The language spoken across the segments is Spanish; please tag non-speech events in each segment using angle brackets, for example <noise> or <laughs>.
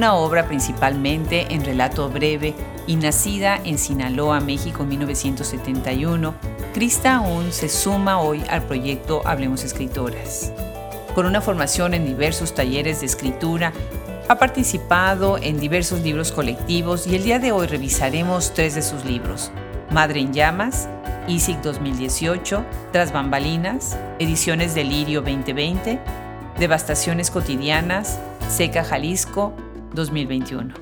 una obra principalmente en relato breve y nacida en Sinaloa, México en 1971, Krista aún se suma hoy al proyecto Hablemos Escritoras. Con una formación en diversos talleres de escritura, ha participado en diversos libros colectivos y el día de hoy revisaremos tres de sus libros, Madre en Llamas, ISIC 2018, Tras Bambalinas, Ediciones Delirio 2020, Devastaciones Cotidianas, Seca Jalisco 2021.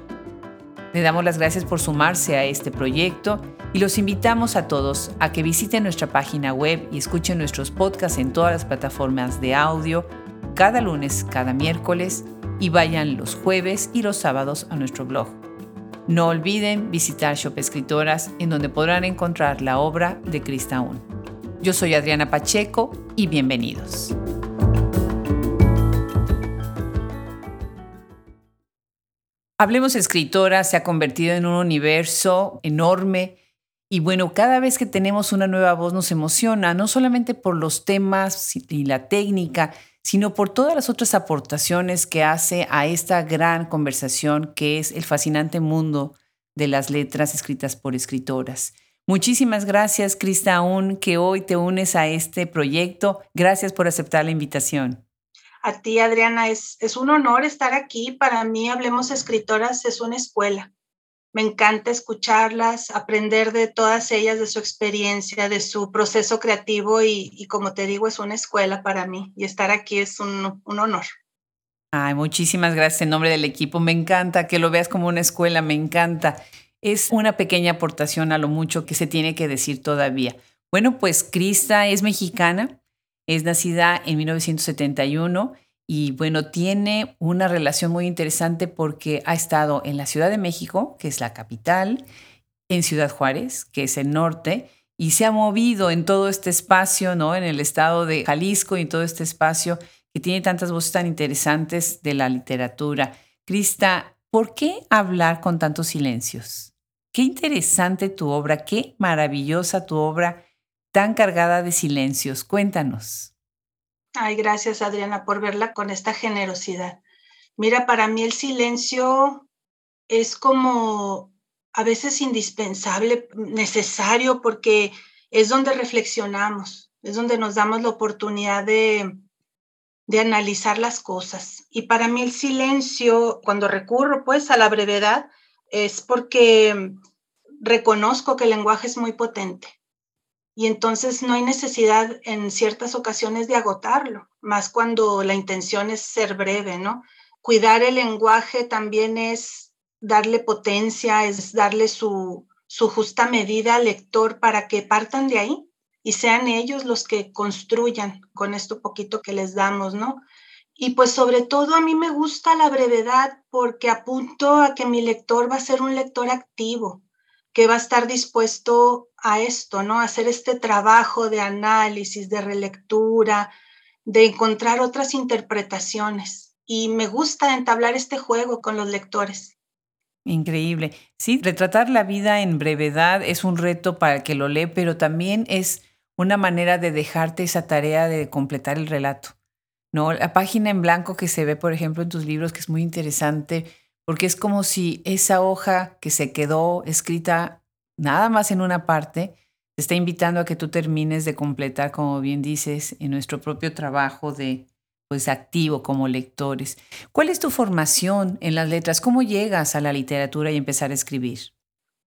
Le damos las gracias por sumarse a este proyecto y los invitamos a todos a que visiten nuestra página web y escuchen nuestros podcasts en todas las plataformas de audio cada lunes, cada miércoles y vayan los jueves y los sábados a nuestro blog. No olviden visitar Shop Escritoras en donde podrán encontrar la obra de Krista Un. Yo soy Adriana Pacheco y bienvenidos. Hablemos Escritora se ha convertido en un universo enorme y bueno, cada vez que tenemos una nueva voz nos emociona, no solamente por los temas y la técnica, sino por todas las otras aportaciones que hace a esta gran conversación que es el fascinante mundo de las letras escritas por escritoras. Muchísimas gracias, Krista Aún, que hoy te unes a este proyecto. Gracias por aceptar la invitación. A ti, Adriana, es, es un honor estar aquí. Para mí, Hablemos Escritoras es una escuela. Me encanta escucharlas, aprender de todas ellas, de su experiencia, de su proceso creativo y, como te digo, es una escuela para mí y estar aquí es un, un honor. Ay, muchísimas gracias en nombre del equipo. Me encanta que lo veas como una escuela, me encanta. Es una pequeña aportación a lo mucho que se tiene que decir todavía. Bueno, pues Krista es mexicana, es nacida en 1971 y bueno, tiene una relación muy interesante porque ha estado en la Ciudad de México, que es la capital, en Ciudad Juárez, que es el norte, y se ha movido en todo este espacio, ¿no? En el estado de Jalisco y en todo este espacio que tiene tantas voces tan interesantes de la literatura. Krista, ¿por qué hablar con tantos silencios? Qué interesante tu obra, qué maravillosa tu obra tan cargada de silencios. Cuéntanos. Ay, gracias Adriana por verla con esta generosidad. Mira, para mí el silencio es como a veces indispensable, necesario, porque es donde reflexionamos, es donde nos damos la oportunidad de, de analizar las cosas. Y para mí el silencio, cuando recurro pues a la brevedad, es porque reconozco que el lenguaje es muy potente y entonces no hay necesidad en ciertas ocasiones de agotarlo, más cuando la intención es ser breve, ¿no? Cuidar el lenguaje también es darle potencia, es darle su, su justa medida al lector para que partan de ahí y sean ellos los que construyan con esto poquito que les damos, ¿no? Y pues sobre todo a mí me gusta la brevedad porque apunto a que mi lector va a ser un lector activo, que va a estar dispuesto a esto, ¿no? A hacer este trabajo de análisis, de relectura, de encontrar otras interpretaciones. Y me gusta entablar este juego con los lectores. Increíble. Sí, retratar la vida en brevedad es un reto para el que lo lee, pero también es una manera de dejarte esa tarea de completar el relato. ¿no? La página en blanco que se ve, por ejemplo, en tus libros, que es muy interesante, porque es como si esa hoja que se quedó escrita nada más en una parte, te está invitando a que tú termines de completar, como bien dices, en nuestro propio trabajo de pues activo como lectores. ¿Cuál es tu formación en las letras? ¿Cómo llegas a la literatura y empezar a escribir?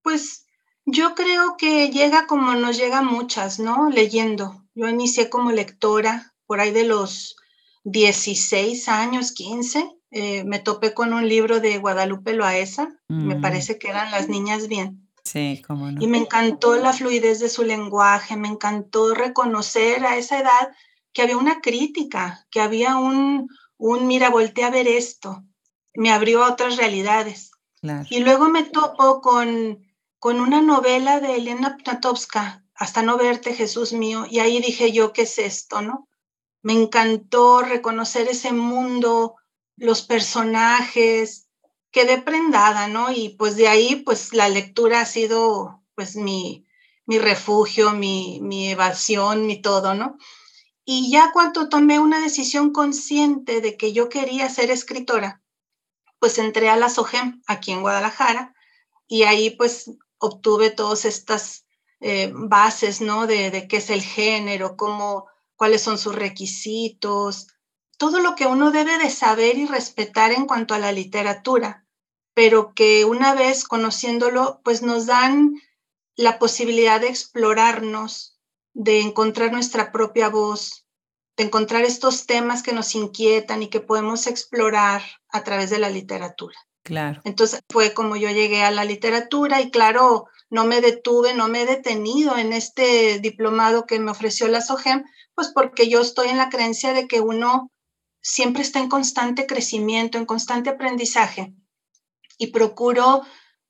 Pues yo creo que llega como nos llega muchas, ¿no? Leyendo. Yo inicié como lectora por ahí de los 16 años, 15, eh, me topé con un libro de Guadalupe Loaesa, me mm. parece que eran Las Niñas Bien. Sí, cómo no. Y me encantó la fluidez de su lenguaje, me encantó reconocer a esa edad que había una crítica, que había un, un mira, volteé a ver esto, me abrió a otras realidades. Y luego me topo con, con una novela de Elena Pnatowska, Hasta no verte, Jesús mío, y ahí dije yo, ¿qué es esto, no? Me encantó reconocer ese mundo los personajes, quedé prendada, ¿no? Y pues de ahí, pues la lectura ha sido pues mi, mi refugio, mi, mi evasión, mi todo, ¿no? Y ya cuando tomé una decisión consciente de que yo quería ser escritora, pues entré a la SOGEM aquí en Guadalajara y ahí pues obtuve todas estas eh, bases, ¿no? De, de, qué es el género, cómo, cuáles son sus requisitos, todo lo que uno debe de saber y respetar en cuanto a la literatura, pero que una vez conociéndolo, pues nos dan la posibilidad de explorarnos, de encontrar nuestra propia voz, de encontrar estos temas que nos inquietan y que podemos explorar a través de la literatura. Claro. Entonces fue como yo llegué a la literatura y claro, no me detuve, no me he detenido en este diplomado que me ofreció la SOGEM, pues porque yo estoy en la creencia de que uno siempre está en constante crecimiento, en constante aprendizaje y procuro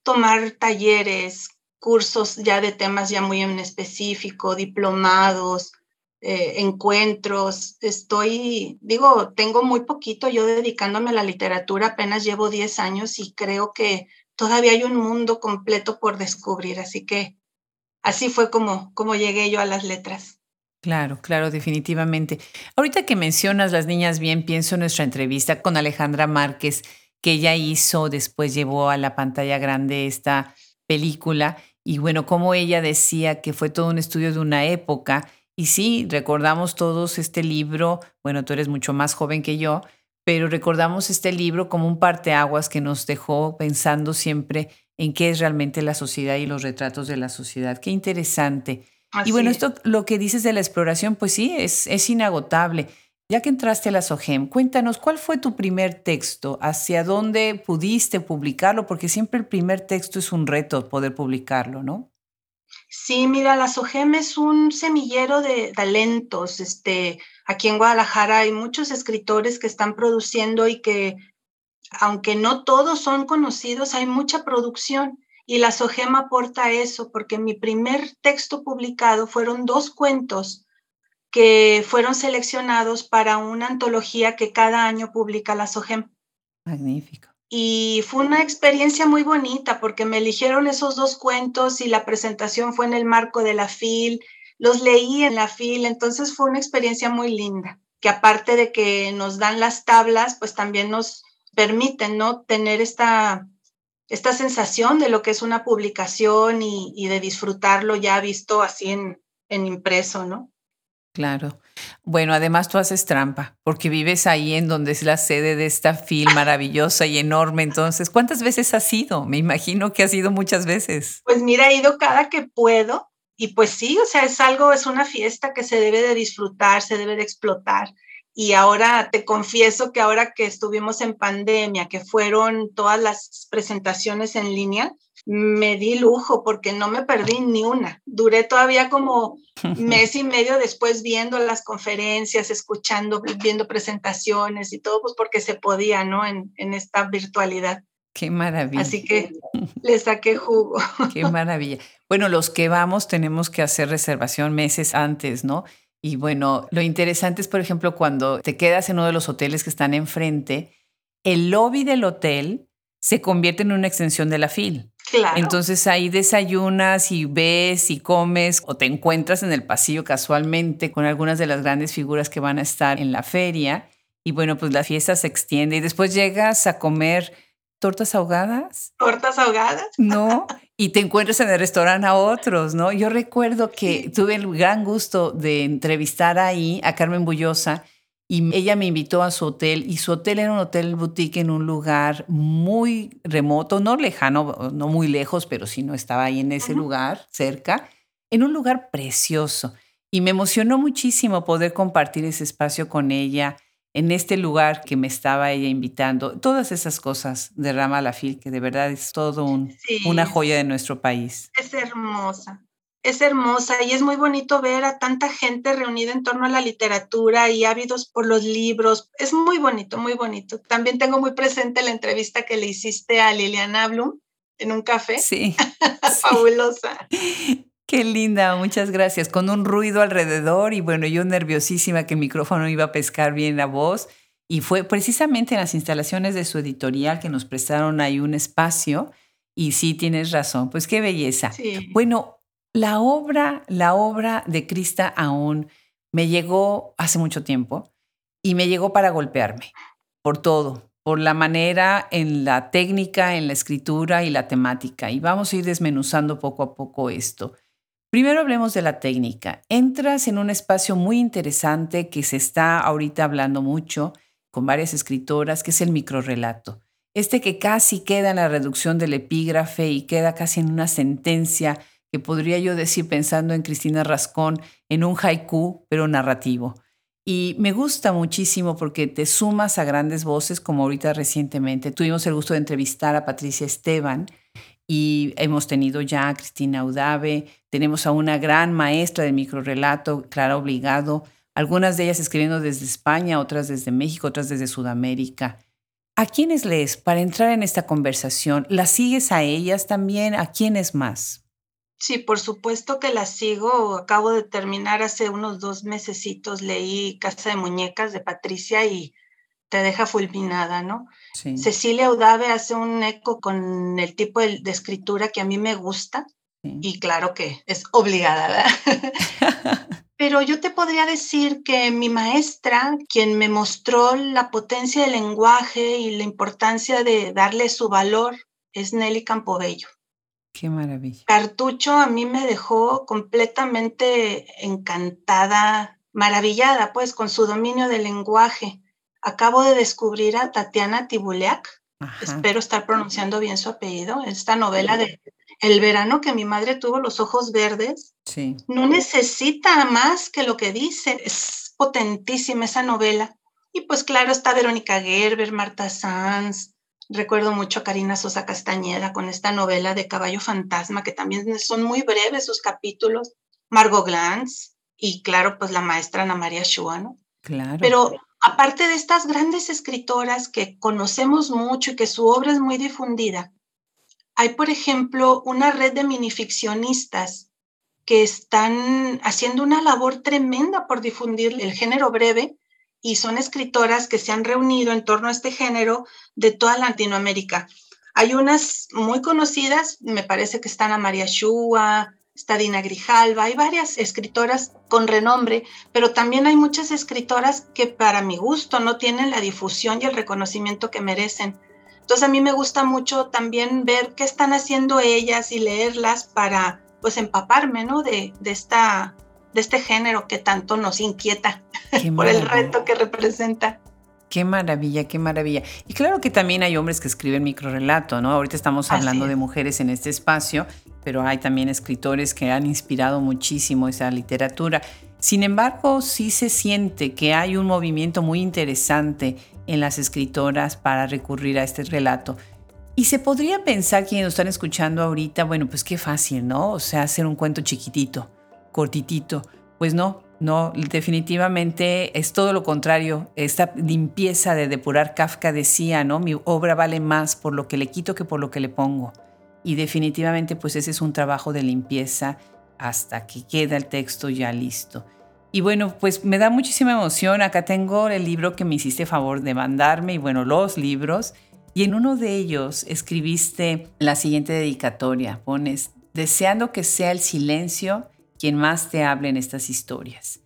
tomar talleres, cursos ya de temas ya muy en específico, diplomados, eh, encuentros. Estoy, digo, tengo muy poquito yo dedicándome a la literatura, apenas llevo 10 años y creo que todavía hay un mundo completo por descubrir, así que así fue como, como llegué yo a las letras. Claro, claro, definitivamente. Ahorita que mencionas las niñas bien, pienso en nuestra entrevista con Alejandra Márquez, que ella hizo, después llevó a la pantalla grande esta película y bueno, como ella decía que fue todo un estudio de una época. Y sí, recordamos todos este libro, bueno, tú eres mucho más joven que yo, pero recordamos este libro como un parteaguas que nos dejó pensando siempre en qué es realmente la sociedad y los retratos de la sociedad. Qué interesante. Y bueno, esto lo que dices de la exploración, pues sí, es, es inagotable. Ya que entraste a la SOGEM, cuéntanos, ¿cuál fue tu primer texto? ¿Hacia dónde pudiste publicarlo? Porque siempre el primer texto es un reto poder publicarlo, ¿no? Sí, mira, la SOGEM es un semillero de talentos. Este, aquí en Guadalajara hay muchos escritores que están produciendo y que, aunque no todos son conocidos, hay mucha producción. Y la SOGEM aporta eso, porque mi primer texto publicado fueron dos cuentos que fueron seleccionados para una antología que cada año publica la SOGEM. Magnífico. Y fue una experiencia muy bonita porque me eligieron esos dos cuentos y la presentación fue en el marco de la FIL, los leí en la FIL, entonces fue una experiencia muy linda, que aparte de que nos dan las tablas, pues también nos permiten, ¿no? Tener esta, esta sensación de lo que es una publicación y, y de disfrutarlo ya visto así en, en impreso, ¿no? Claro. Bueno, además tú haces trampa, porque vives ahí en donde es la sede de esta film maravillosa y enorme. Entonces, ¿cuántas veces has ido? Me imagino que has ido muchas veces. Pues mira, he ido cada que puedo y pues sí, o sea, es algo, es una fiesta que se debe de disfrutar, se debe de explotar. Y ahora te confieso que ahora que estuvimos en pandemia, que fueron todas las presentaciones en línea, me di lujo porque no me perdí ni una. Duré todavía como <laughs> mes y medio después viendo las conferencias, escuchando, viendo presentaciones y todo, pues porque se podía, ¿no? En, en esta virtualidad. Qué maravilla. Así que le saqué jugo. Qué maravilla. Bueno, los que vamos tenemos que hacer reservación meses antes, ¿no? Y bueno, lo interesante es, por ejemplo, cuando te quedas en uno de los hoteles que están enfrente, el lobby del hotel se convierte en una extensión de la fila. Entonces ahí desayunas y ves y comes o te encuentras en el pasillo casualmente con algunas de las grandes figuras que van a estar en la feria. Y bueno, pues la fiesta se extiende y después llegas a comer tortas ahogadas. Tortas ahogadas. No, <laughs> y te encuentras en el restaurante a otros, ¿no? Yo recuerdo que tuve el gran gusto de entrevistar ahí a Carmen Bullosa y ella me invitó a su hotel y su hotel era un hotel boutique en un lugar muy remoto, no lejano, no muy lejos, pero sí no estaba ahí en ese lugar, cerca, en un lugar precioso. Y me emocionó muchísimo poder compartir ese espacio con ella en este lugar que me estaba ella invitando. Todas esas cosas de Rama Lafil, que de verdad es todo un, una joya de nuestro país. Es hermosa es hermosa y es muy bonito ver a tanta gente reunida en torno a la literatura y ávidos por los libros. Es muy bonito, muy bonito. También tengo muy presente la entrevista que le hiciste a Liliana Blum en un café. Sí. <laughs> Fabulosa. Qué linda, muchas gracias. Con un ruido alrededor y bueno, yo nerviosísima que el micrófono iba a pescar bien la voz. Y fue precisamente en las instalaciones de su editorial que nos prestaron ahí un espacio. Y sí, tienes razón, pues qué belleza. Sí. Bueno, la obra, la obra de Krista aún me llegó hace mucho tiempo y me llegó para golpearme por todo, por la manera en la técnica, en la escritura y la temática. Y vamos a ir desmenuzando poco a poco esto. Primero hablemos de la técnica. Entras en un espacio muy interesante que se está ahorita hablando mucho con varias escritoras, que es el microrelato. Este que casi queda en la reducción del epígrafe y queda casi en una sentencia que podría yo decir pensando en Cristina Rascón, en un haiku, pero narrativo. Y me gusta muchísimo porque te sumas a grandes voces, como ahorita recientemente tuvimos el gusto de entrevistar a Patricia Esteban y hemos tenido ya a Cristina Udave, tenemos a una gran maestra de microrelato, Clara Obligado, algunas de ellas escribiendo desde España, otras desde México, otras desde Sudamérica. ¿A quiénes lees para entrar en esta conversación? ¿Las sigues a ellas también? ¿A quiénes más? Sí, por supuesto que la sigo. Acabo de terminar hace unos dos mesecitos, leí Casa de Muñecas de Patricia y te deja fulminada, ¿no? Cecilia Udave hace un eco con el tipo de, escritura que a mí me gusta y claro que es obligada, ¿verdad? <laughs> Pero yo te podría decir que mi maestra, quien me mostró la potencia del lenguaje y la importancia de darle su valor, es Nelly Campobello. Qué maravilla. Cartucho a mí me dejó completamente encantada, maravillada, pues, con su dominio del lenguaje. Acabo de descubrir a Tatiana Tibuleak, espero estar pronunciando bien su apellido, esta novela de El verano que mi madre tuvo los ojos verdes. Sí. No necesita más que lo que dice, es potentísima esa novela. Y pues claro, está Verónica Gerber, Marta Sanz, Recuerdo mucho a Karina Sosa Castañeda con esta novela de Caballo Fantasma, que también son muy breves sus capítulos. Margot Glantz y, claro, pues la maestra Ana María Shua, ¿no? Claro. Pero aparte de estas grandes escritoras que conocemos mucho y que su obra es muy difundida, hay, por ejemplo, una red de minificcionistas que están haciendo una labor tremenda por difundir el género breve y son escritoras que se han reunido en torno a este género de toda Latinoamérica. Hay unas muy conocidas, me parece que están a María Shua, está Dina Grijalva, hay varias escritoras con renombre, pero también hay muchas escritoras que para mi gusto no tienen la difusión y el reconocimiento que merecen. Entonces a mí me gusta mucho también ver qué están haciendo ellas y leerlas para pues empaparme, ¿no? De, de esta de este género que tanto nos inquieta <laughs> por el reto que representa. Qué maravilla, qué maravilla. Y claro que también hay hombres que escriben microrelato, ¿no? Ahorita estamos hablando de mujeres en este espacio, pero hay también escritores que han inspirado muchísimo esa literatura. Sin embargo, sí se siente que hay un movimiento muy interesante en las escritoras para recurrir a este relato. Y se podría pensar quienes nos están escuchando ahorita, bueno, pues qué fácil, ¿no? O sea, hacer un cuento chiquitito cortitito. Pues no, no, definitivamente es todo lo contrario. Esta limpieza de depurar Kafka decía, ¿no? Mi obra vale más por lo que le quito que por lo que le pongo. Y definitivamente pues ese es un trabajo de limpieza hasta que queda el texto ya listo. Y bueno, pues me da muchísima emoción. Acá tengo el libro que me hiciste favor de mandarme y bueno, los libros. Y en uno de ellos escribiste la siguiente dedicatoria. Pones, deseando que sea el silencio quien más te hable en estas historias.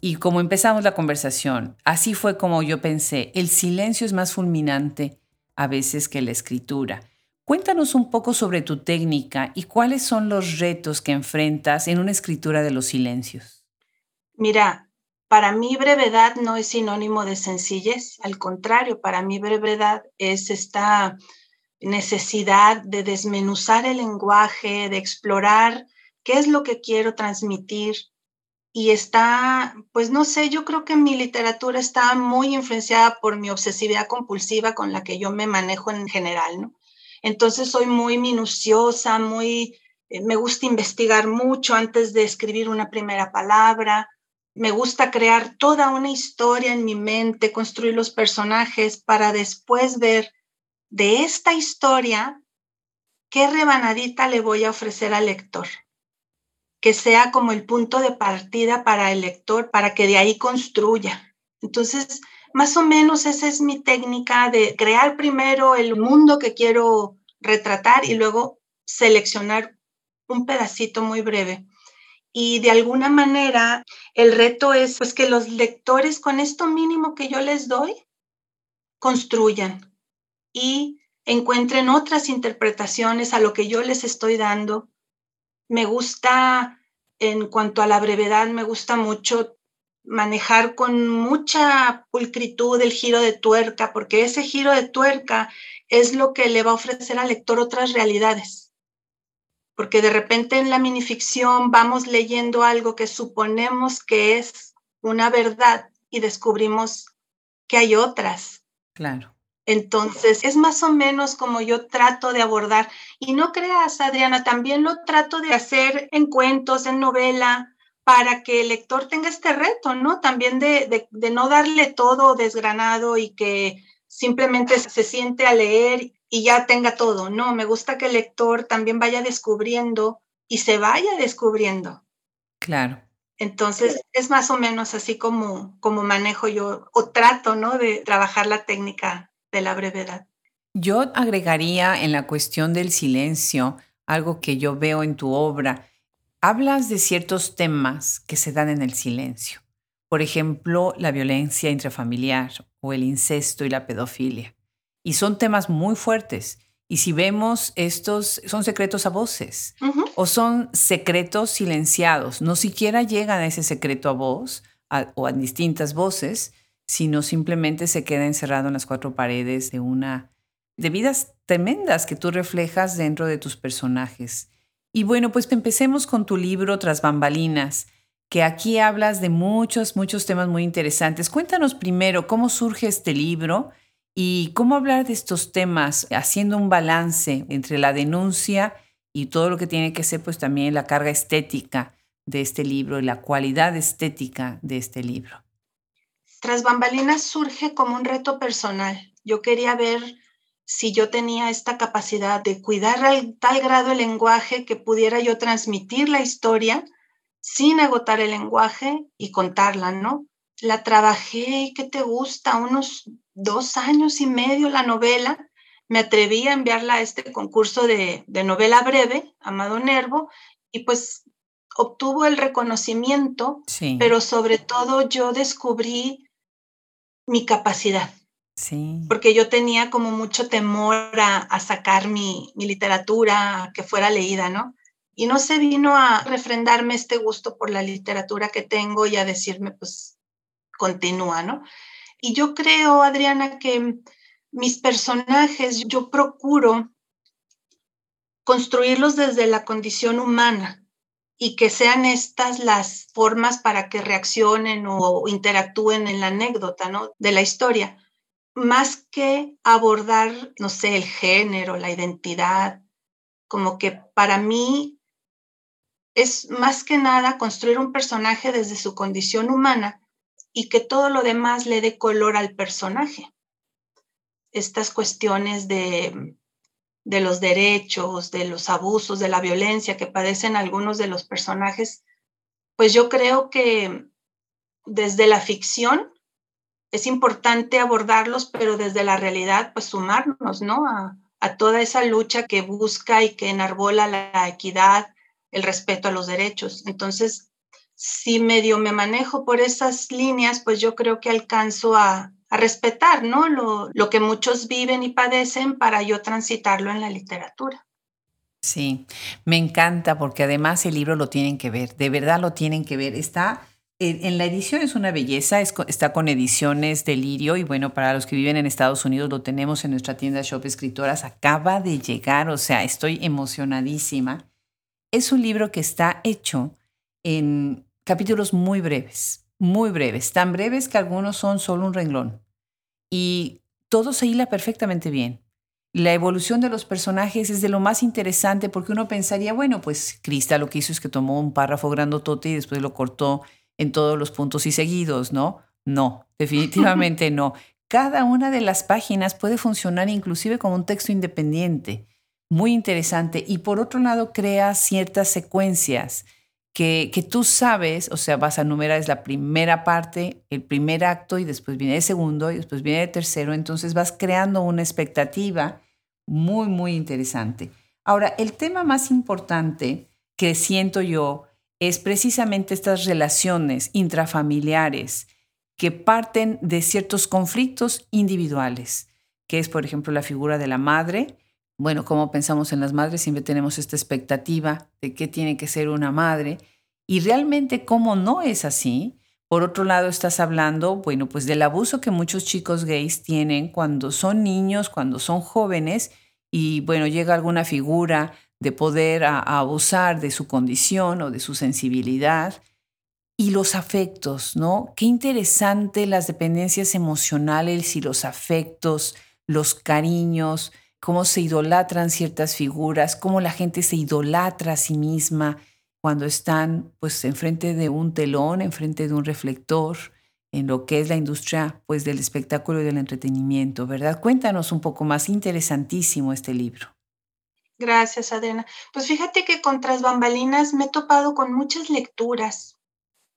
Y como empezamos la conversación, así fue como yo pensé, el silencio es más fulminante a veces que la escritura. Cuéntanos un poco sobre tu técnica y cuáles son los retos que enfrentas en una escritura de los silencios. Mira, para mí brevedad no es sinónimo de sencillez, al contrario, para mí brevedad es esta necesidad de desmenuzar el lenguaje, de explorar qué es lo que quiero transmitir. Y está, pues no sé, yo creo que mi literatura está muy influenciada por mi obsesividad compulsiva con la que yo me manejo en general, ¿no? Entonces soy muy minuciosa, muy, eh, me gusta investigar mucho antes de escribir una primera palabra, me gusta crear toda una historia en mi mente, construir los personajes para después ver de esta historia qué rebanadita le voy a ofrecer al lector que sea como el punto de partida para el lector, para que de ahí construya. Entonces, más o menos esa es mi técnica de crear primero el mundo que quiero retratar y luego seleccionar un pedacito muy breve. Y de alguna manera el reto es pues que los lectores con esto mínimo que yo les doy construyan, y encuentren otras interpretaciones a lo que yo les estoy dando. Me gusta, en cuanto a la brevedad, me gusta mucho manejar con mucha pulcritud el giro de tuerca, porque ese giro de tuerca es lo que le va a ofrecer al lector otras realidades. Porque de repente en la minificción vamos leyendo algo que suponemos que es una verdad y descubrimos que hay otras. Claro. Entonces, es más o menos como yo trato de abordar. Y no creas, Adriana, también lo trato de hacer en cuentos, en novela, para que el lector tenga este reto, ¿no? También de, no darle todo desgranado y que simplemente se siente a leer y ya tenga todo. No, me gusta que el lector también vaya descubriendo y se vaya descubriendo. Claro. Entonces, es más o menos así como, como manejo yo o trato, ¿no? De trabajar la técnica de la brevedad. Yo agregaría en la cuestión del silencio algo que yo veo en tu obra hablas de ciertos temas que se dan en el silencio. Por ejemplo, la violencia intrafamiliar o el incesto y la pedofilia. Y son temas muy fuertes. Y si vemos estos, son secretos a voces o son secretos silenciados. No siquiera llegan a ese secreto a voz o a distintas voces, sino simplemente se queda encerrado en las cuatro paredes de una de vidas tremendas que tú reflejas dentro de tus personajes. Y bueno, pues empecemos con tu libro Tras bambalinas, que aquí hablas de muchos, muchos temas muy interesantes. Cuéntanos primero cómo surge este libro y cómo hablar de estos temas, haciendo un balance entre la denuncia y todo lo que tiene que ser pues también la carga estética de este libro y la cualidad estética de este libro. Tras bambalinas surge como un reto personal. Yo quería ver si yo tenía esta capacidad de cuidar al tal grado el lenguaje que pudiera yo transmitir la historia sin agotar el lenguaje y contarla, ¿no? La trabajé, ¿qué te gusta? Unos dos años y medio la novela. Me atreví a enviarla a este concurso de, de novela breve, Amado Nervo, y pues obtuvo el reconocimiento, pero sobre todo yo descubrí mi capacidad porque yo tenía como mucho temor a, sacar mi, literatura, que fuera leída, ¿no? Y no se vino a refrendarme este gusto por la literatura que tengo y a decirme, pues, continúa, ¿no? Y yo creo, Adriana, que mis personajes, yo procuro construirlos desde la condición humana y que sean estas las formas para que reaccionen o interactúen en la anécdota, ¿no? De la historia más que abordar, no sé, el género, la identidad, como que para mí es más que nada construir un personaje desde su condición humana y que todo lo demás le dé color al personaje. Estas cuestiones de, de los derechos, de los abusos, de la violencia que padecen algunos de los personajes, pues yo creo que desde la ficción es importante abordarlos, pero desde la realidad, pues sumarnos, ¿no? A, toda esa lucha que busca y que enarbola la equidad, el respeto a los derechos. Entonces, si medio me manejo por esas líneas, pues yo creo que alcanzo a, respetar, ¿no? Lo, lo que muchos viven y padecen para yo transitarlo en la literatura. Sí, me encanta porque además el libro lo tienen que ver, de verdad lo tienen que ver. Está en la edición es una belleza, está con ediciones Delirio y bueno, para los que viven en Estados Unidos lo tenemos en nuestra tienda Shop Escritoras, acaba de llegar, o sea, estoy emocionadísima. Es un libro que está hecho en capítulos muy breves, muy breves, tan breves que algunos son solo un renglón y todo se hila perfectamente bien. La evolución de los personajes es de lo más interesante porque uno pensaría, bueno, pues Crista lo que hizo es que tomó un párrafo grandotote y después lo cortó en todos los puntos y seguidos, ¿no? No, definitivamente no. Cada una de las páginas puede funcionar inclusive como un texto independiente, muy interesante. Y por otro lado, crea ciertas secuencias que, que tú sabes, o sea, vas a numerar, es la primera parte, el primer acto y después viene el segundo y después viene el tercero. Entonces vas creando una expectativa muy, muy interesante. Ahora, el tema más importante que siento yo es precisamente estas relaciones intrafamiliares que parten de ciertos conflictos individuales, qué es, por ejemplo, la figura de la madre. Bueno, como pensamos en las madres, siempre tenemos esta expectativa de qué tiene que ser una madre y realmente cómo no es así. Por otro lado, estás hablando, bueno, pues del abuso que muchos chicos gays tienen cuando son niños, cuando son jóvenes y bueno, llega alguna figura de poder abusar de su condición o de su sensibilidad. Y los afectos, ¿no? Qué interesante las dependencias emocionales y los afectos, los cariños, cómo se idolatran ciertas figuras, cómo la gente se idolatra a sí misma cuando están pues enfrente de un telón, enfrente de un reflector, en lo que es la industria pues del espectáculo y del entretenimiento, ¿verdad? Cuéntanos un poco más, interesantísimo este libro. Gracias, Adriana. Pues fíjate que con Tras Bambalinas me he topado con muchas lecturas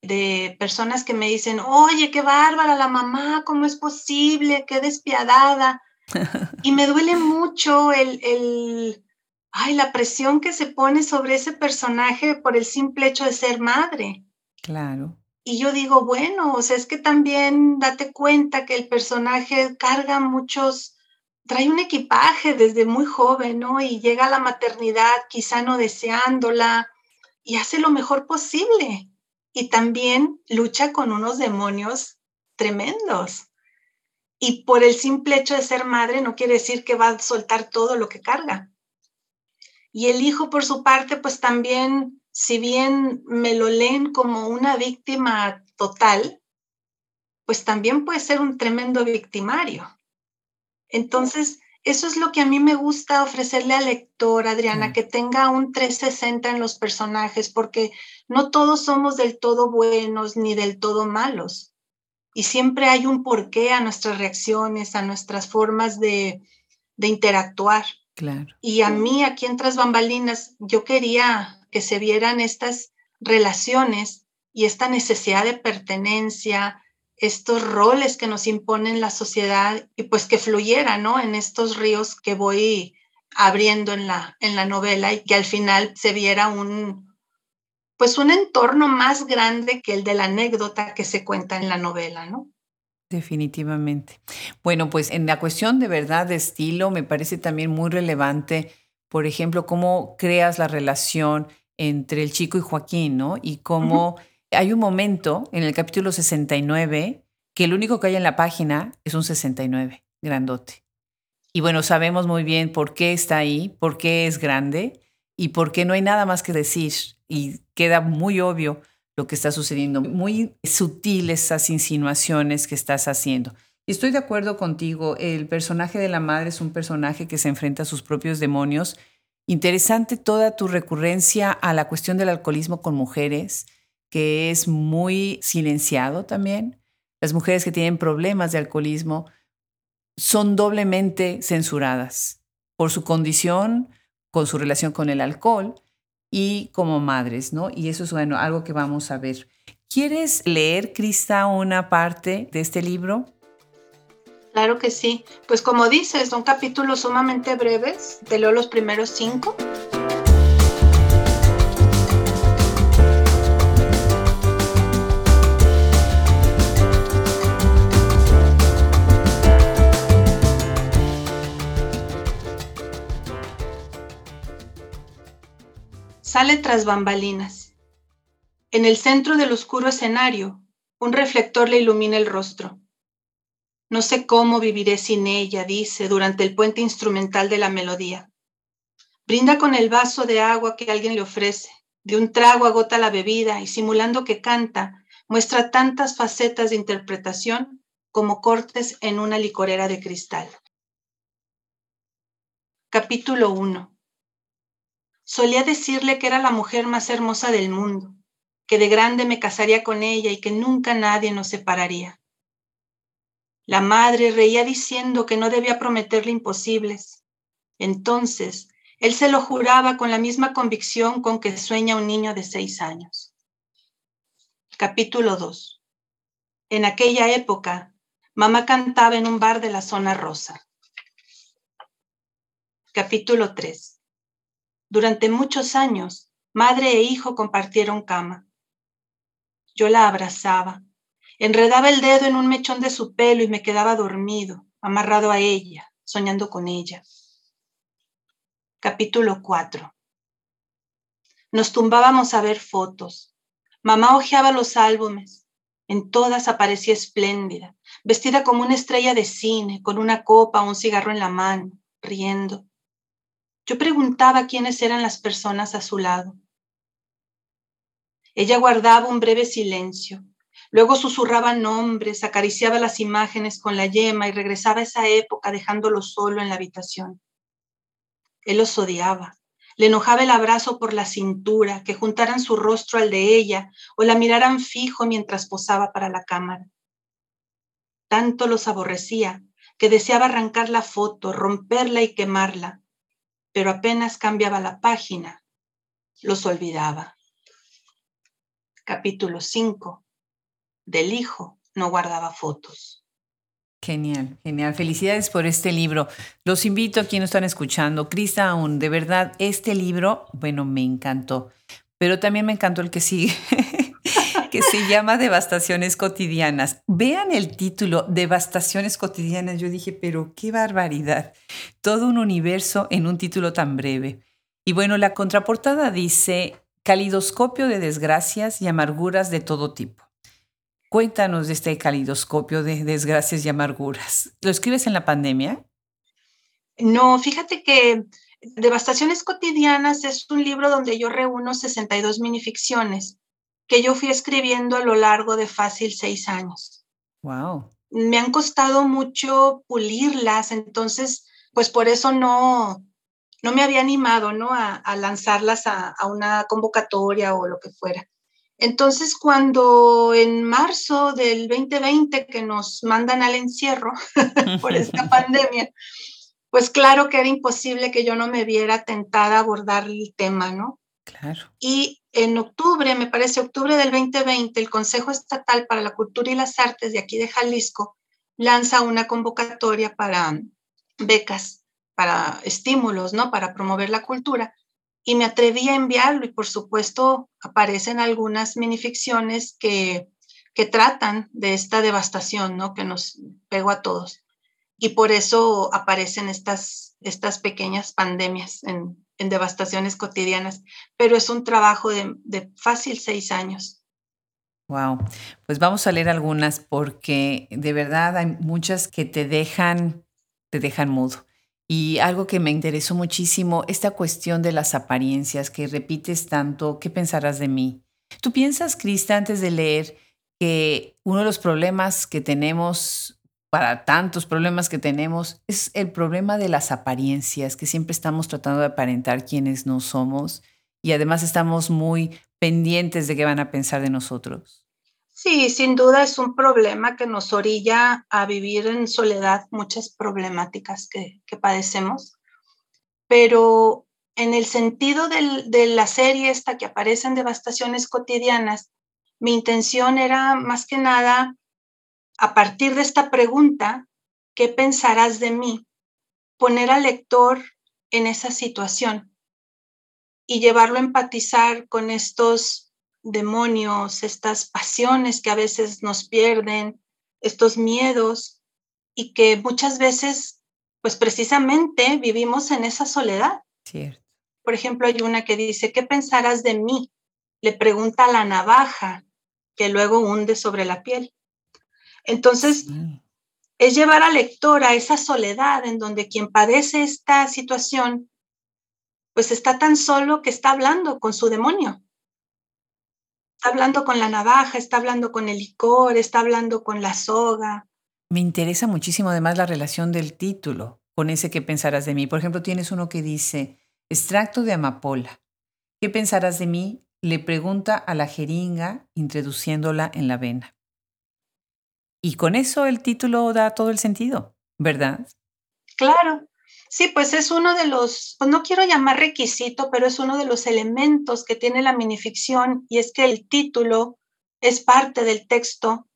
de personas que me dicen, oye, qué bárbara la mamá, ¿cómo es posible? Qué despiadada. <laughs> y me duele mucho el, el, ay, la presión que se pone sobre ese personaje por el simple hecho de ser madre. Claro. Y yo digo, bueno, o sea, es que también date cuenta que el personaje carga muchos, trae un equipaje desde muy joven, ¿no? Y llega a la maternidad quizá no deseándola y hace lo mejor posible. Y también lucha con unos demonios tremendos. Y por el simple hecho de ser madre no quiere decir que va a soltar todo lo que carga. Y el hijo, por su parte, pues también, si bien me lo leen como una víctima total, pues también puede ser un tremendo victimario. Entonces, eso es lo que a mí me gusta ofrecerle al lector, Adriana, que tenga un 360 en los personajes, porque no todos somos del todo buenos ni del todo malos. Y siempre hay un porqué a nuestras reacciones, a nuestras formas de, de interactuar. Y a mí, aquí en Tras Bambalinas, yo quería que se vieran estas relaciones y esta necesidad de pertenencia, estos roles que nos imponen la sociedad y pues que fluyera, ¿no? En estos ríos que voy abriendo en la, en la novela y que al final se viera un, pues un entorno más grande que el de la anécdota que se cuenta en la novela, ¿no? Definitivamente. Bueno, pues en la cuestión de verdad de estilo me parece también muy relevante, por ejemplo, cómo creas la relación entre el chico y Joaquín, ¿no? Y cómo hay un momento en el capítulo 69 que el único que hay en la página es un 69, grandote. Y bueno, sabemos muy bien por qué está ahí, por qué es grande y por qué no hay nada más que decir. Y queda muy obvio lo que está sucediendo. Muy sutiles esas insinuaciones que estás haciendo. Estoy de acuerdo contigo, el personaje de la madre es un personaje que se enfrenta a sus propios demonios. Interesante toda tu recurrencia a la cuestión del alcoholismo con mujeres, que es muy silenciado también. Las mujeres que tienen problemas de alcoholismo son doblemente censuradas por su condición, con su relación con el alcohol y como madres, ¿no? Y eso es bueno, algo que vamos a ver. ¿Quieres leer, Crista, una parte de este libro? Claro que sí. Pues como dices, son capítulos sumamente breves. Te leo los primeros cinco. Sale tras bambalinas. En el centro del oscuro escenario, un reflector le ilumina el rostro. No sé cómo viviré sin ella, dice durante el puente instrumental de la melodía. Brinda con el vaso de agua que alguien le ofrece. De un trago agota la bebida y simulando que canta, muestra tantas facetas de interpretación como cortes en una licorera de cristal. Capítulo 1. Solía decirle que era la mujer más hermosa del mundo, que de grande me casaría con ella y que nunca nadie nos separaría. La madre reía diciendo que no debía prometerle imposibles. Entonces, él se lo juraba con la misma convicción con que sueña un niño de seis años. Capítulo 2. En aquella época, mamá cantaba en un bar de la zona rosa. Capítulo 3. Durante muchos años, madre e hijo compartieron cama. Yo la abrazaba, enredaba el dedo en un mechón de su pelo y me quedaba dormido, amarrado a ella, soñando con ella. Capítulo 4. Nos tumbábamos a ver fotos. Mamá hojeaba los álbumes. En todas aparecía espléndida, vestida como una estrella de cine, con una copa o un cigarro en la mano, riendo. Yo preguntaba quiénes eran las personas a su lado. Ella guardaba un breve silencio, luego susurraba nombres, acariciaba las imágenes con la yema y regresaba a esa época dejándolo solo en la habitación. Él los odiaba. Le enojaba el abrazo por la cintura, que juntaran su rostro al de ella o la miraran fijo mientras posaba para la cámara. Tanto los aborrecía que deseaba arrancar la foto, romperla y quemarla, pero apenas cambiaba la página, los olvidaba. Capítulo 5. Del hijo no guardaba fotos. Genial, genial. Felicidades por este libro. Los invito a quienes están escuchando. Crista aún, de verdad, este libro, bueno, me encantó. Pero también me encantó el que sigue, <laughs> que se llama Devastaciones cotidianas. Vean el título, Devastaciones cotidianas. Yo dije, pero qué barbaridad. Todo un universo en un título tan breve. Y bueno, la contraportada dice, Calidoscopio de desgracias y amarguras de todo tipo. Cuéntanos de este calidoscopio de desgracias y amarguras. ¿Lo escribes en la pandemia? No, fíjate que Devastaciones cotidianas es un libro donde yo reúno 62 minificciones que yo fui escribiendo a lo largo de fácil seis años. Wow. Me han costado mucho pulirlas, entonces, pues por eso no, no me había animado, ¿no? A, lanzarlas a, a, una convocatoria o lo que fuera. Entonces, cuando en marzo del 2020 que nos mandan al encierro <laughs> por esta <laughs> pandemia, pues claro que era imposible que yo no me viera tentada a abordar el tema, ¿no? Claro. Y en octubre, me parece octubre del 2020, el Consejo Estatal para la Cultura y las Artes de aquí de Jalisco lanza una convocatoria para becas, para estímulos, ¿no? Para promover la cultura y me atreví a enviarlo y por supuesto aparecen algunas minificciones que, que tratan de esta devastación, ¿no? Que nos pegó a todos. Y por eso aparecen estas, estas pequeñas pandemias en, en devastaciones cotidianas, pero es un trabajo de, de fácil seis años. Wow, pues vamos a leer algunas porque de verdad hay muchas que te dejan, te dejan mudo. Y algo que me interesó muchísimo, esta cuestión de las apariencias que repites tanto, ¿qué pensarás de mí? ¿Tú piensas, Crista, antes de leer, que uno de los problemas que tenemos, para tantos problemas que tenemos, es el problema de las apariencias, que siempre estamos tratando de aparentar quienes no somos y además estamos muy pendientes de qué van a pensar de nosotros? Sí, sin duda es un problema que nos orilla a vivir en soledad muchas problemáticas que, padecemos, pero en el sentido de la serie esta que aparece en Devastaciones Cotidianas, mi intención era más que nada, a partir de esta pregunta, ¿qué pensarás de mí? Poner al lector en esa situación y llevarlo a empatizar con estos demonios, estas pasiones que a veces nos pierden, estos miedos y que muchas veces, pues precisamente vivimos en esa soledad. Cierto. Por ejemplo, hay una que dice, ¿qué pensarás de mí? Le pregunta a la navaja que luego hunde sobre la piel. Entonces, es llevar al lector a esa soledad en donde quien padece esta situación, pues está tan solo que está hablando con su demonio está hablando con la navaja, está hablando con el licor, está hablando con la soga. Me interesa muchísimo además la relación del título con ese que pensarás de mí. Por ejemplo, tienes uno que dice, extracto de amapola. ¿Qué pensarás de mí? Le pregunta a la jeringa introduciéndola en la vena. Y con eso el título da todo el sentido, ¿verdad? Claro, Sí, pues es uno de los, pues no quiero llamar requisito, pero es uno de los elementos que tiene la minificción y es que el título es parte del texto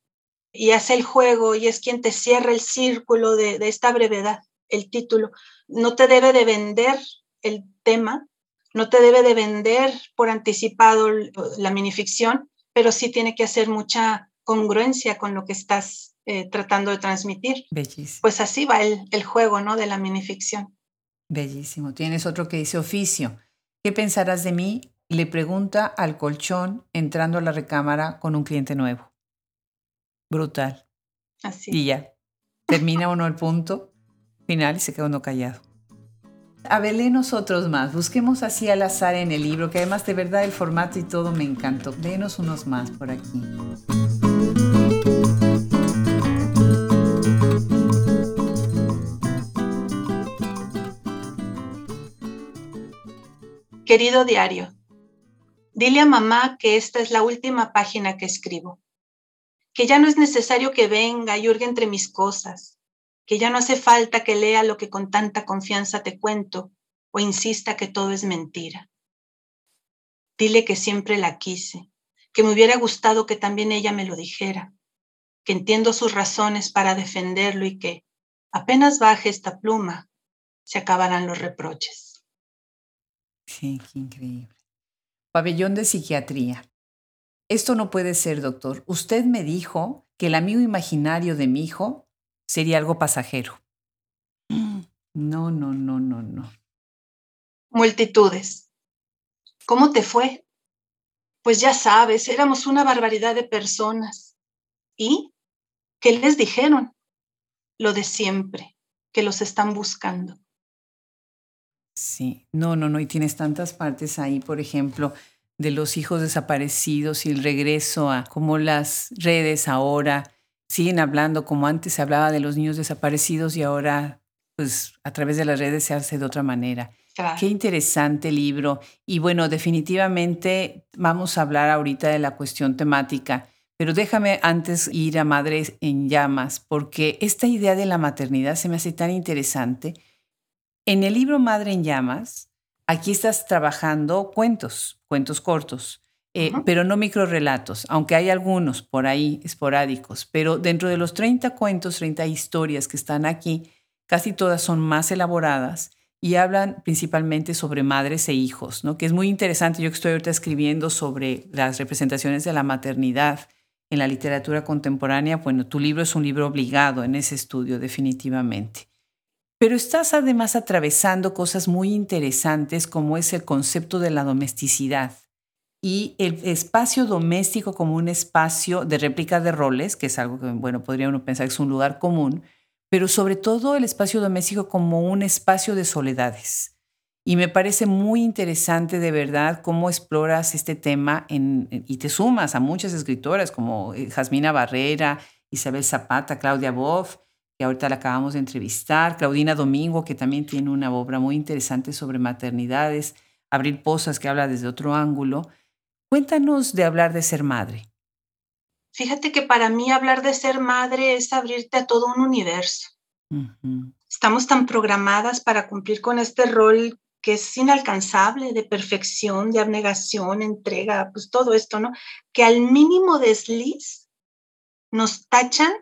y hace el juego y es quien te cierra el círculo de, de esta brevedad, el título. No te debe de vender el tema, no te debe de vender por anticipado la minificción, pero sí tiene que hacer mucha congruencia con lo que estás eh, tratando de transmitir. Bellísimo. Pues así va el, el juego, ¿no? De la minificción. Bellísimo. Tienes otro que dice oficio. ¿Qué pensarás de mí? Le pregunta al colchón entrando a la recámara con un cliente nuevo. Brutal. Así. Y ya. Termina uno el punto final y se queda uno callado. A ver, léenos otros más. Busquemos así al azar en el libro, que además de verdad el formato y todo me encantó. Léenos unos más por aquí. Querido diario, dile a mamá que esta es la última página que escribo, que ya no es necesario que venga y hurgue entre mis cosas, que ya no hace falta que lea lo que con tanta confianza te cuento o insista que todo es mentira. Dile que siempre la quise, que me hubiera gustado que también ella me lo dijera, que entiendo sus razones para defenderlo y que apenas baje esta pluma, se acabarán los reproches. Sí, qué increíble. Pabellón de psiquiatría. Esto no puede ser, doctor. Usted me dijo que el amigo imaginario de mi hijo sería algo pasajero. <clears throat> No, no, no, no, no. Multitudes. ¿Cómo te fue? Pues ya sabes, éramos una barbaridad de personas. ¿Y qué les dijeron? Lo de siempre, que los están buscando. Sí, no, no, no, y tienes tantas partes ahí, por ejemplo, de los hijos desaparecidos y el regreso a cómo las redes ahora siguen hablando como antes se hablaba de los niños desaparecidos y ahora pues a través de las redes se hace de otra manera. Qué interesante libro. Y bueno, definitivamente vamos a hablar ahorita de la cuestión temática, pero déjame antes ir a Madres en Llamas, porque esta idea de la maternidad se me hace tan interesante en el libro Madre en Llamas, aquí estás trabajando cuentos, cuentos cortos, eh, pero no microrelatos, aunque hay algunos por ahí esporádicos, pero dentro de los 30 cuentos, 30 historias que están aquí, casi todas son más elaboradas y hablan principalmente sobre madres e hijos, ¿no? que es muy interesante. Yo que estoy ahorita escribiendo sobre las representaciones de la maternidad en la literatura contemporánea, bueno, tu libro es un libro obligado en ese estudio, definitivamente. Pero estás además atravesando cosas muy interesantes como es el concepto de la domesticidad y el espacio doméstico como un espacio de réplica de roles, que es algo que, bueno, podría uno pensar que es un lugar común, pero sobre todo el espacio doméstico como un espacio de soledades. Y me parece muy interesante de verdad cómo exploras este tema y te sumas a muchas escritoras como eh, Jasmina Barrera, Isabel Zapata, Claudia Boff, que ahorita la acabamos de entrevistar, Claudina Domingo, que también tiene una obra muy interesante sobre maternidades, Abril Posas, que habla desde otro ángulo. Cuéntanos de hablar de ser madre. Fíjate que para mí hablar de ser madre es abrirte a todo un universo. Estamos tan programadas para cumplir con este rol que es inalcanzable de perfección, de abnegación, entrega, pues todo esto, ¿no? Que al mínimo desliz nos tachan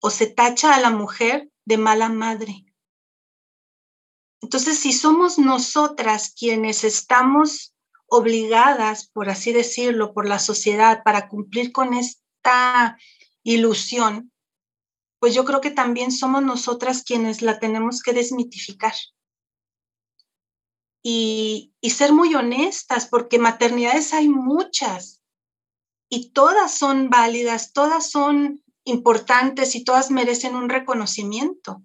o se tacha a la mujer de mala madre. Entonces, si somos nosotras quienes estamos obligadas, por así decirlo, por la sociedad para cumplir con esta ilusión, pues yo creo que también somos nosotras quienes la tenemos que desmitificar. Y, y ser muy honestas, porque maternidades hay muchas y todas son válidas, todas son importantes y todas merecen un reconocimiento.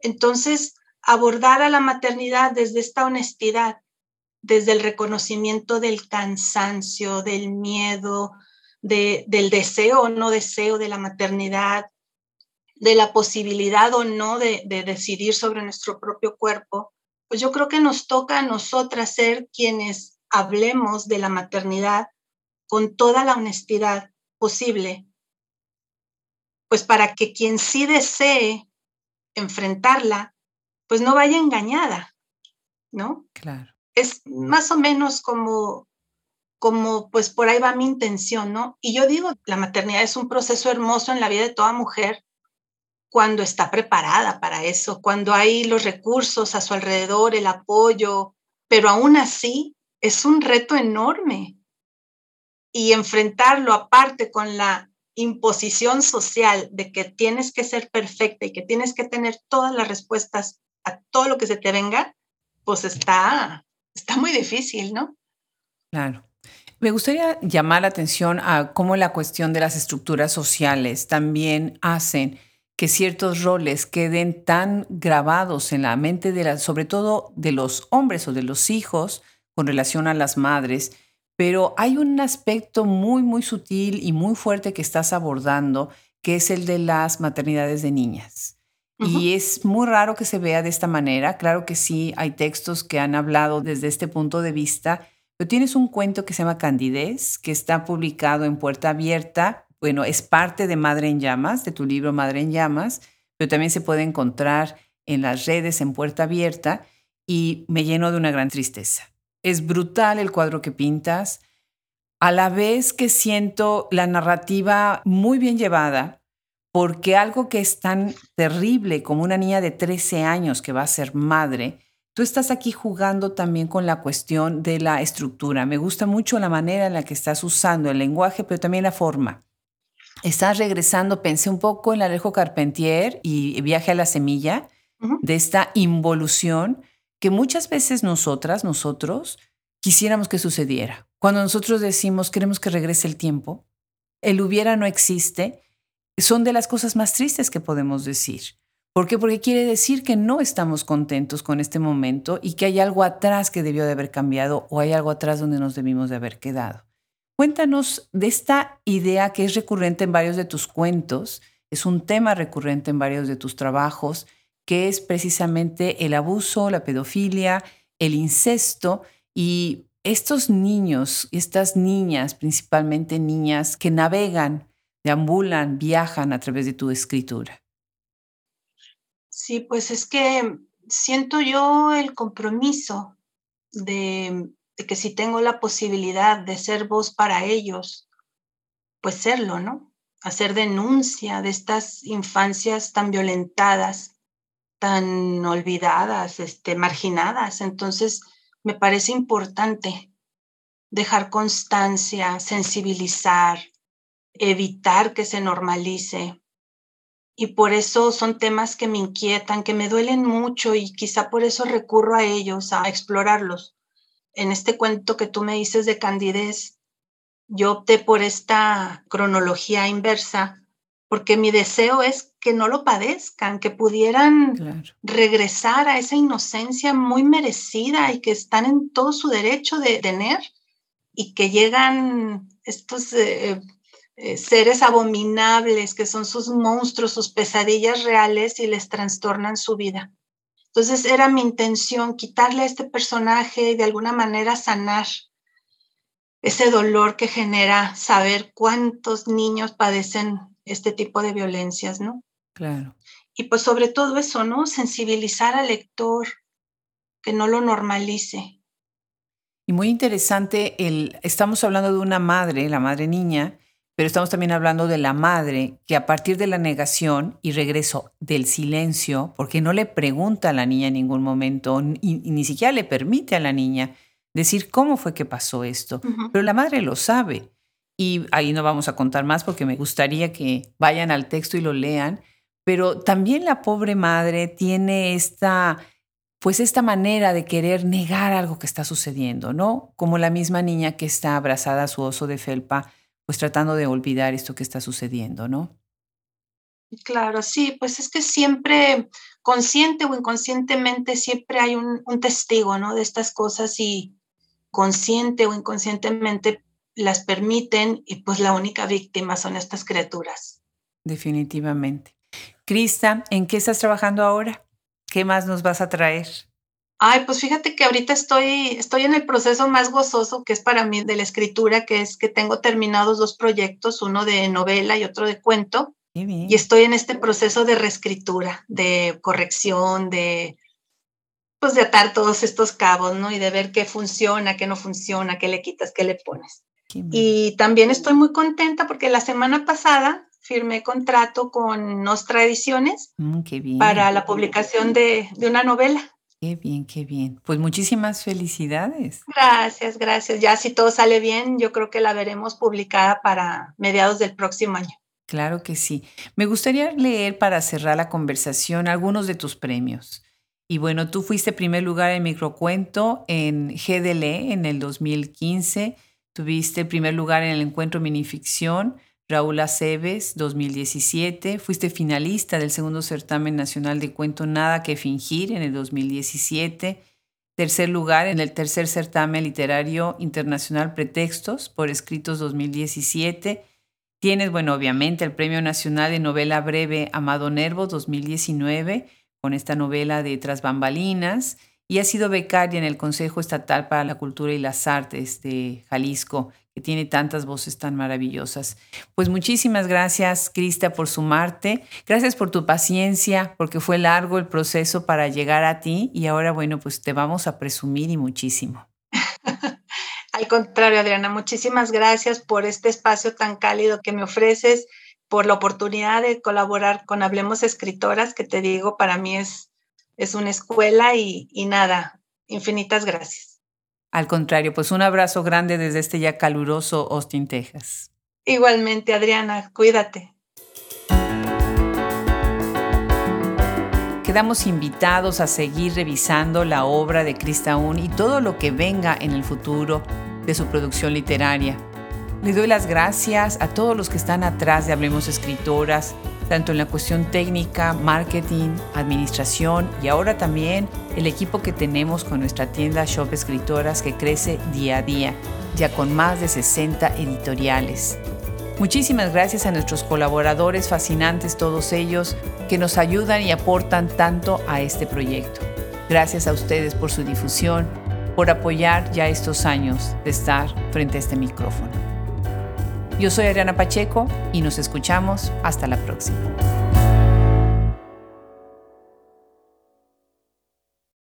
Entonces, abordar a la maternidad desde esta honestidad, desde el reconocimiento del cansancio, del miedo, del deseo o no deseo de la maternidad, de la posibilidad o no de, de decidir sobre nuestro propio cuerpo, pues yo creo que nos toca a nosotras ser quienes hablemos de la maternidad con toda la honestidad posible pues para que quien sí desee enfrentarla, pues no vaya engañada, ¿no? Claro. Es más o menos como, como, pues por ahí va mi intención, ¿no? Y yo digo, la maternidad es un proceso hermoso en la vida de toda mujer cuando está preparada para eso, cuando hay los recursos a su alrededor, el apoyo, pero aún así es un reto enorme. Y enfrentarlo aparte con la imposición social de que tienes que ser perfecta y que tienes que tener todas las respuestas a todo lo que se te venga, pues está, está muy difícil, ¿no? Claro. Me gustaría llamar la atención a cómo la cuestión de las estructuras sociales también hacen que ciertos roles queden tan grabados en la mente de la, sobre todo de los hombres o de los hijos con relación a las madres, pero hay un aspecto muy, muy sutil y muy fuerte que estás abordando, que es el de las maternidades de niñas. Y es muy raro que se vea de esta manera. Claro que sí, hay textos que han hablado desde este punto de vista, pero tienes un cuento que se llama Candidez, que está publicado en Puerta Abierta. Bueno, es parte de Madre en Llamas, de tu libro Madre en Llamas, pero también se puede encontrar en las redes en Puerta Abierta y me lleno de una gran tristeza. Es brutal el cuadro que pintas, a la vez que siento la narrativa muy bien llevada, porque algo que es tan terrible como una niña de 13 años que va a ser madre, tú estás aquí jugando también con la cuestión de la estructura. Me gusta mucho la manera en la que estás usando el lenguaje, pero también la forma. Estás regresando, pensé un poco en Alejo Carpentier y Viaje a la Semilla, de esta involución que muchas veces nosotras, nosotros, quisiéramos que sucediera. Cuando nosotros decimos queremos que regrese el tiempo, el hubiera no existe, son de las cosas más tristes que podemos decir. ¿Por qué? Porque quiere decir que no estamos contentos con este momento y que hay algo atrás que debió de haber cambiado o hay algo atrás donde nos debimos de haber quedado. Cuéntanos de esta idea que es recurrente en varios de tus cuentos, es un tema recurrente en varios de tus trabajos, que es precisamente el abuso, la pedofilia, el incesto y estos niños, estas niñas, principalmente niñas que navegan deambulan, viajan a través de tu escritura? Sí, pues es que siento yo el compromiso de, que si tengo la posibilidad de ser voz para ellos, pues serlo, ¿no? Hacer denuncia de estas infancias tan violentadas, tan olvidadas, este, marginadas. Entonces, me parece importante dejar constancia, sensibilizar, evitar que se normalice. Y por eso son temas que me inquietan, que me duelen mucho y quizá por eso recurro a ellos, a explorarlos. En este cuento que tú me dices de candidez, yo opté por esta cronología inversa porque mi deseo es que no lo padezcan, que pudieran regresar a esa inocencia muy merecida y que están en todo su derecho de tener y que llegan estos eh, eh, seres abominables que son sus monstruos, sus pesadillas reales y les trastornan su vida. Entonces era mi intención quitarle a este personaje y de alguna manera sanar ese dolor que genera saber cuántos niños padecen este tipo de violencias, ¿no? Claro. Y pues sobre todo eso, ¿no? Sensibilizar al lector, que no lo normalice. Y muy interesante, el, estamos hablando de una madre, la madre niña, pero estamos también hablando de la madre que a partir de la negación y regreso del silencio, porque no le pregunta a la niña en ningún momento, y, ni siquiera le permite a la niña decir cómo fue que pasó esto, pero la madre lo sabe. Y ahí no vamos a contar más porque me gustaría que vayan al texto y lo lean, pero también la pobre madre tiene esta pues esta manera de querer negar algo que está sucediendo, ¿no? Como la misma niña que está abrazada a su oso de felpa pues tratando de olvidar esto que está sucediendo, ¿no? Claro, sí, pues es que siempre, consciente o inconscientemente, siempre hay un, testigo, ¿no? De estas cosas y consciente o inconscientemente las permiten y pues la única víctima son estas criaturas. Definitivamente. Crista, ¿en qué estás trabajando ahora? ¿Qué más nos vas a traer? Ay, pues fíjate que ahorita estoy, estoy en el proceso más gozoso que es para mí de la escritura, que es que tengo terminados dos proyectos, uno de novela y otro de cuento. Y estoy en este proceso de reescritura, de corrección, de pues de atar todos estos cabos, ¿no? Y de ver qué funciona, qué no funciona, qué le quitas, qué le pones. Y también estoy muy contenta porque la semana pasada firmé contrato con Nostra Ediciones mm, para la publicación de, de una novela. Qué bien, qué bien. Pues muchísimas felicidades. Gracias, gracias. Ya si todo sale bien, yo creo que la veremos publicada para mediados del próximo año. Claro que sí. Me gustaría leer para cerrar la conversación algunos de tus premios. Y bueno, tú fuiste primer lugar en microcuento en GDL en el 2015, tuviste primer lugar en el encuentro minificción Raúl Aceves 2017, fuiste finalista del segundo certamen nacional de cuento Nada que fingir en el 2017, tercer lugar en el tercer certamen literario internacional Pretextos por escritos 2017 Tienes, bueno, obviamente el Premio Nacional de Novela Breve Amado Nervo 2019 con esta novela de Tras Bambalinas y ha sido becaria en el Consejo Estatal para la Cultura y las Artes de Jalisco, que tiene tantas voces tan maravillosas. Pues muchísimas gracias, Crista, por sumarte. Gracias por tu paciencia, porque fue largo el proceso para llegar a ti y ahora, bueno, pues te vamos a presumir y muchísimo. <laughs> Al contrario, Adriana, muchísimas gracias por este espacio tan cálido que me ofreces, por la oportunidad de colaborar con Hablemos Escritoras, que te digo, para mí es, es una escuela y, y nada, infinitas gracias. Al contrario, pues un abrazo grande desde este ya caluroso Austin, Texas. Igualmente, Adriana, cuídate. Quedamos invitados a seguir revisando la obra de Krista Un y todo lo que venga en el futuro de su producción literaria. Le doy las gracias a todos los que están atrás de Hablemos Escritoras, tanto en la cuestión técnica, marketing, administración y ahora también el equipo que tenemos con nuestra tienda Shop Escritoras que crece día a día, ya con más de 60 editoriales. Muchísimas gracias a nuestros colaboradores fascinantes, todos ellos, que nos ayudan y aportan tanto a este proyecto. Gracias a ustedes por su difusión por apoyar ya estos años de estar frente a este micrófono. Yo soy Ariana Pacheco y nos escuchamos hasta la próxima.